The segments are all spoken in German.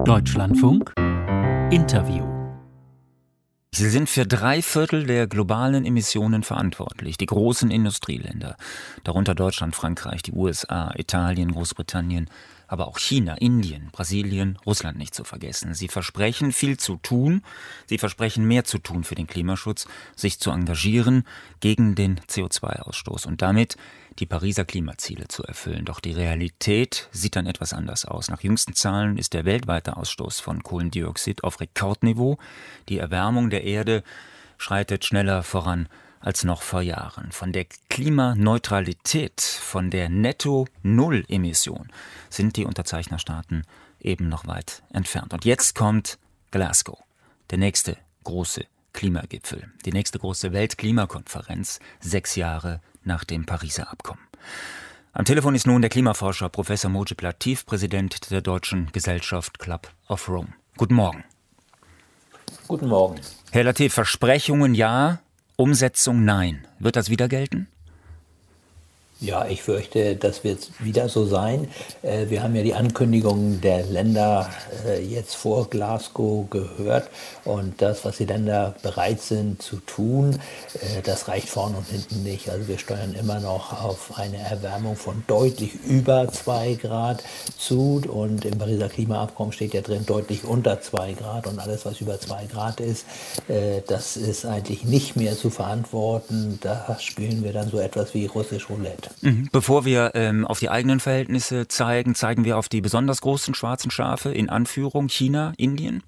Deutschlandfunk. Interview. Sie sind für drei Viertel der globalen Emissionen verantwortlich, die großen Industrieländer, darunter Deutschland, Frankreich, die USA, Italien, Großbritannien, aber auch China, Indien, Brasilien, Russland nicht zu vergessen. Sie versprechen viel zu tun, sie versprechen mehr zu tun für den Klimaschutz, sich zu engagieren gegen den CO2-Ausstoß und damit die Pariser Klimaziele zu erfüllen. Doch die Realität sieht dann etwas anders aus. Nach jüngsten Zahlen ist der weltweite Ausstoß von Kohlendioxid auf Rekordniveau. Die Erwärmung der Erde schreitet schneller voran als noch vor Jahren. Von der Klimaneutralität, von der Netto-Null-Emission sind die Unterzeichnerstaaten eben noch weit entfernt. Und jetzt kommt Glasgow, der nächste große Klimagipfel, die nächste große Weltklimakonferenz, sechs Jahre nach dem Pariser Abkommen. Am Telefon ist nun der Klimaforscher Professor Mojib Latif, Präsident der Deutschen Gesellschaft Club of Rome. Guten Morgen. Guten Morgen. Herr Latif, Versprechungen ja, Umsetzung nein. Wird das wieder gelten? Ja, ich fürchte, das wird wieder so sein. Äh, wir haben ja die Ankündigungen der Länder äh, jetzt vor Glasgow gehört und das, was die Länder bereit sind zu tun, äh, das reicht vorne und hinten nicht. Also wir steuern immer noch auf eine Erwärmung von deutlich über zwei Grad zu und im Pariser Klimaabkommen steht ja drin deutlich unter zwei Grad und alles, was über zwei Grad ist, das ist eigentlich nicht mehr zu verantworten. Da spielen wir dann so etwas wie russisch Roulette. Mhm. Bevor wir ähm, auf die eigenen Verhältnisse zeigen, zeigen wir auf die besonders großen schwarzen Schafe in Anführung China, Indien.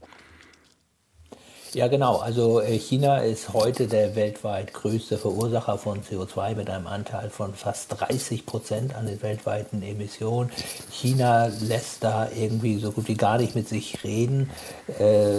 Ja, genau. Also äh, China ist heute der weltweit größte Verursacher von CO2 mit einem Anteil von fast 30 Prozent an den weltweiten Emissionen. China lässt da irgendwie so gut wie gar nicht mit sich reden, äh,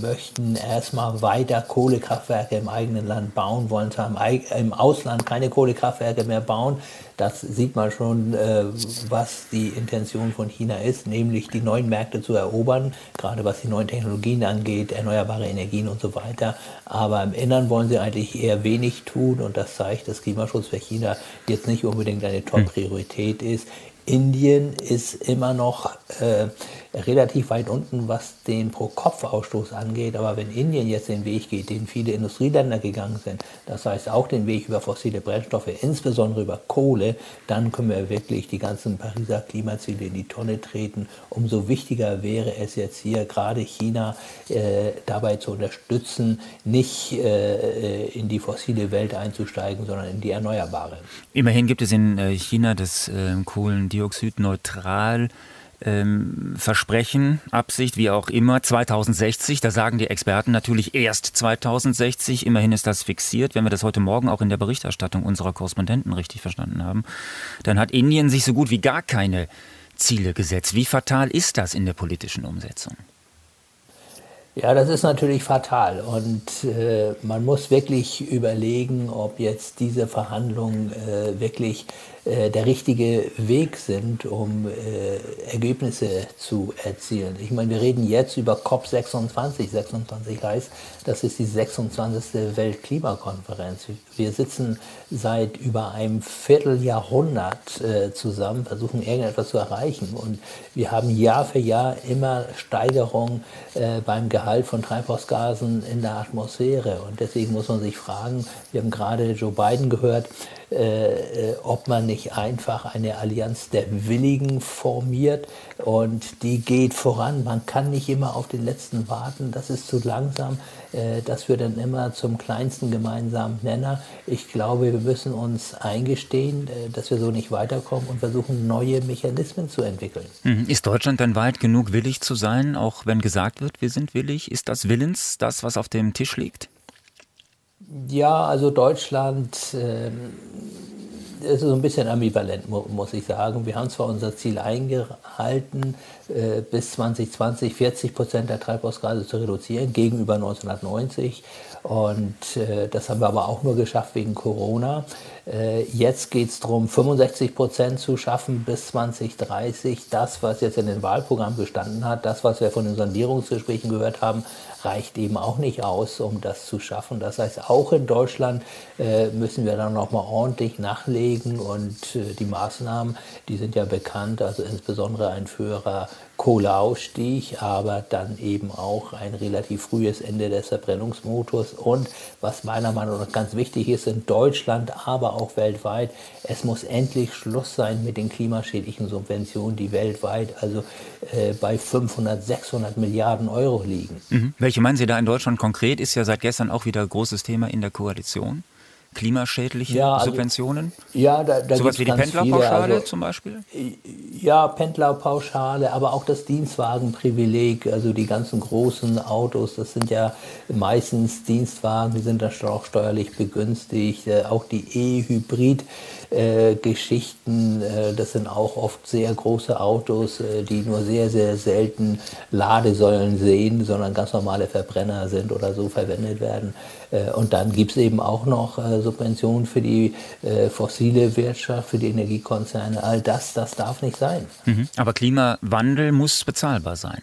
möchten erstmal weiter Kohlekraftwerke im eigenen Land bauen, wollen zwar im, im Ausland keine Kohlekraftwerke mehr bauen, das sieht man schon, äh, was die Intention von China ist, nämlich die neuen Märkte zu erobern, gerade was die neuen Technologien angeht, erneuerbare Energien und so weiter. Aber im Innern wollen sie eigentlich eher wenig tun und das zeigt, dass Klimaschutz für China jetzt nicht unbedingt eine Top-Priorität ist. Indien ist immer noch äh, relativ weit unten, was den Pro-Kopf-Ausstoß angeht. Aber wenn Indien jetzt den Weg geht, den viele Industrieländer gegangen sind, das heißt auch den Weg über fossile Brennstoffe, insbesondere über Kohle, dann können wir wirklich die ganzen Pariser Klimaziele in die Tonne treten. Umso wichtiger wäre es jetzt hier gerade China äh, dabei zu unterstützen, nicht äh, in die fossile Welt einzusteigen, sondern in die erneuerbare. Immerhin gibt es in äh, China das äh, Kohlendioxid neutral Versprechen, Absicht, wie auch immer, 2060. Da sagen die Experten natürlich erst 2060. Immerhin ist das fixiert. Wenn wir das heute Morgen auch in der Berichterstattung unserer Korrespondenten richtig verstanden haben, dann hat Indien sich so gut wie gar keine Ziele gesetzt. Wie fatal ist das in der politischen Umsetzung? Ja, das ist natürlich fatal und äh, man muss wirklich überlegen, ob jetzt diese Verhandlungen äh, wirklich äh, der richtige Weg sind, um äh, Ergebnisse zu erzielen. Ich meine, wir reden jetzt über COP26. 26 heißt, das ist die 26. Weltklimakonferenz. Wir sitzen seit über einem Vierteljahrhundert äh, zusammen, versuchen irgendetwas zu erreichen. Und wir haben Jahr für Jahr immer Steigerung äh, beim Gehalt von Treibhausgasen in der Atmosphäre. Und deswegen muss man sich fragen, wir haben gerade Joe Biden gehört, äh, äh, ob man nicht einfach eine Allianz der Willigen formiert und die geht voran. Man kann nicht immer auf den letzten warten, das ist zu langsam. Äh, das führt dann immer zum kleinsten gemeinsamen Nenner. Ich glaube, wir müssen uns eingestehen, äh, dass wir so nicht weiterkommen und versuchen, neue Mechanismen zu entwickeln. Mhm. Ist Deutschland dann weit genug willig zu sein, auch wenn gesagt wird, wir sind willig? Ist das Willens das, was auf dem Tisch liegt? Ja, also Deutschland äh, ist so ein bisschen ambivalent, muss ich sagen. Wir haben zwar unser Ziel eingehalten, äh, bis 2020 40 Prozent der Treibhausgase zu reduzieren gegenüber 1990. Und äh, das haben wir aber auch nur geschafft wegen Corona. Äh, jetzt geht es darum, 65 Prozent zu schaffen bis 2030. Das, was jetzt in den Wahlprogrammen gestanden hat, das, was wir von den Sondierungsgesprächen gehört haben, reicht eben auch nicht aus, um das zu schaffen. Das heißt, auch in Deutschland äh, müssen wir dann nochmal ordentlich nachlegen und äh, die Maßnahmen, die sind ja bekannt, also insbesondere ein höherer Kohleausstieg, aber dann eben auch ein relativ frühes Ende des Verbrennungsmotors. Und was meiner Meinung nach ganz wichtig ist in Deutschland, aber auch weltweit, es muss endlich Schluss sein mit den klimaschädlichen Subventionen, die weltweit also äh, bei 500, 600 Milliarden Euro liegen. Mhm. Welche meinen Sie da in Deutschland konkret? Ist ja seit gestern auch wieder ein großes Thema in der Koalition klimaschädliche ja, also, Subventionen? Ja, da, da Sowas wie die Pendlerpauschale also, zum Beispiel? Ja, Pendlerpauschale, aber auch das Dienstwagenprivileg, also die ganzen großen Autos, das sind ja meistens Dienstwagen, die sind dann auch steuerlich begünstigt. Äh, auch die E-Hybrid-Geschichten, äh, das sind auch oft sehr große Autos, äh, die nur sehr, sehr selten Ladesäulen sehen, sondern ganz normale Verbrenner sind oder so verwendet werden. Und dann gibt es eben auch noch Subventionen für die äh, fossile Wirtschaft, für die Energiekonzerne. All das, das darf nicht sein. Mhm. Aber Klimawandel muss bezahlbar sein.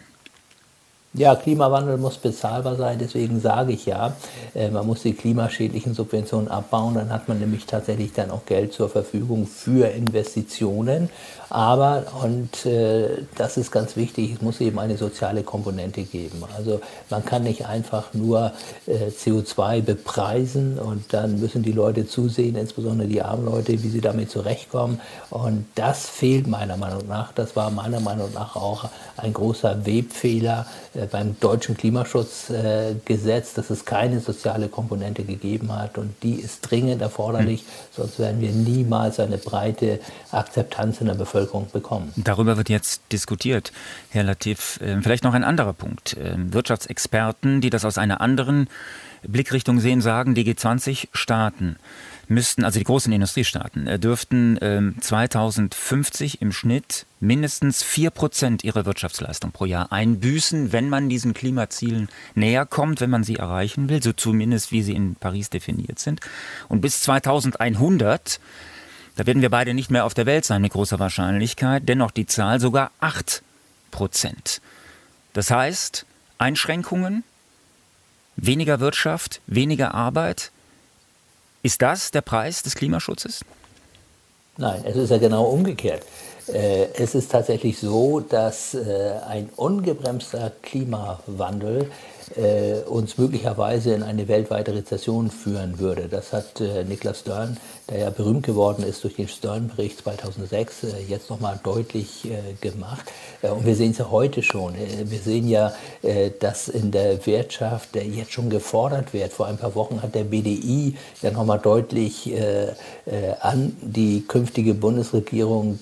Ja, Klimawandel muss bezahlbar sein, deswegen sage ich ja, äh, man muss die klimaschädlichen Subventionen abbauen, dann hat man nämlich tatsächlich dann auch Geld zur Verfügung für Investitionen. Aber, und äh, das ist ganz wichtig, es muss eben eine soziale Komponente geben. Also man kann nicht einfach nur äh, CO2 bepreisen und dann müssen die Leute zusehen, insbesondere die armen Leute, wie sie damit zurechtkommen. Und das fehlt meiner Meinung nach. Das war meiner Meinung nach auch ein großer Webfehler äh, beim deutschen Klimaschutzgesetz, dass es keine soziale Komponente gegeben hat. Und die ist dringend erforderlich, sonst werden wir niemals eine breite Akzeptanz in der Bevölkerung Bevölkerung bekommen. Darüber wird jetzt diskutiert, Herr Latif. Ähm, vielleicht noch ein anderer Punkt. Ähm, Wirtschaftsexperten, die das aus einer anderen Blickrichtung sehen, sagen, die G20-Staaten müssten, also die großen Industriestaaten, äh, dürften 2050 ähm, im Schnitt mindestens 4 Prozent ihrer Wirtschaftsleistung pro Jahr einbüßen, wenn man diesen Klimazielen näher kommt, wenn man sie erreichen will, so zumindest wie sie in Paris definiert sind. Und bis 2100 da werden wir beide nicht mehr auf der Welt sein mit großer Wahrscheinlichkeit, dennoch die Zahl sogar 8 Prozent. Das heißt, Einschränkungen, weniger Wirtschaft, weniger Arbeit. Ist das der Preis des Klimaschutzes? Nein, es ist ja genau umgekehrt. Äh, es ist tatsächlich so, dass äh, ein ungebremster Klimawandel äh, uns möglicherweise in eine weltweite Rezession führen würde. Das hat Niklas Stern der ja berühmt geworden ist durch den Stern-Bericht 2006, äh, jetzt nochmal deutlich äh, gemacht. Äh, und wir sehen es ja heute schon. Wir sehen ja, dass in der Wirtschaft jetzt schon gefordert wird. Vor ein paar Wochen hat der BDI ja nochmal deutlich an die künftige Bundesregierung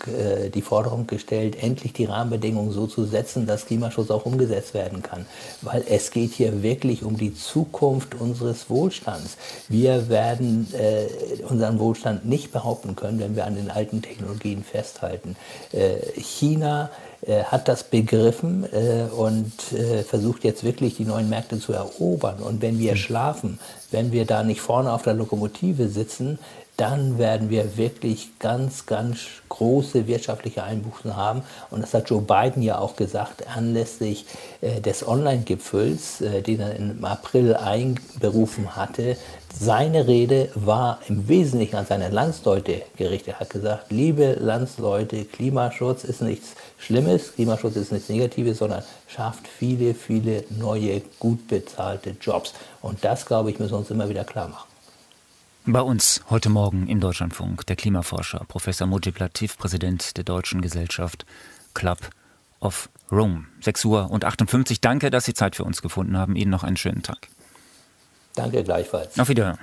die Forderung gestellt, endlich die Rahmenbedingungen so zu setzen, dass Klimaschutz auch umgesetzt werden kann. Weil es geht hier wirklich um die Zukunft unseres Wohlstands. Wir werden unseren Wohlstand nicht behaupten können, wenn wir an den alten Technologien festhalten. Äh, China äh, hat das begriffen äh, und versucht jetzt wirklich die neuen Märkte zu erobern. Und wenn wir hm. schlafen, wenn wir da nicht vorne auf der Lokomotive sitzen, dann werden wir wirklich ganz, ganz große wirtschaftliche Einbußen haben. Und das hat Joe Biden ja auch gesagt, anlässlich äh, des Online-Gipfels, äh, den er im April einberufen hatte. Seine Rede war im Wesentlichen an seine Landsleute gerichtet. Er hat gesagt, liebe Landsleute, Klimaschutz ist nichts Schlimmes, Klimaschutz ist nichts Negatives, sondern schafft viele, viele neue, gut bezahlte Jobs. Und das, glaube ich, müssen wir uns immer wieder klar machen. Bei uns heute Morgen im Deutschlandfunk der Klimaforscher Professor Mujib Latif, Präsident der Deutschen Gesellschaft Club of Rome. 6 Uhr und 58. Danke, dass Sie Zeit für uns gefunden haben. Ihnen noch einen schönen Tag. Danke gleichfalls. Auf Wiederhören.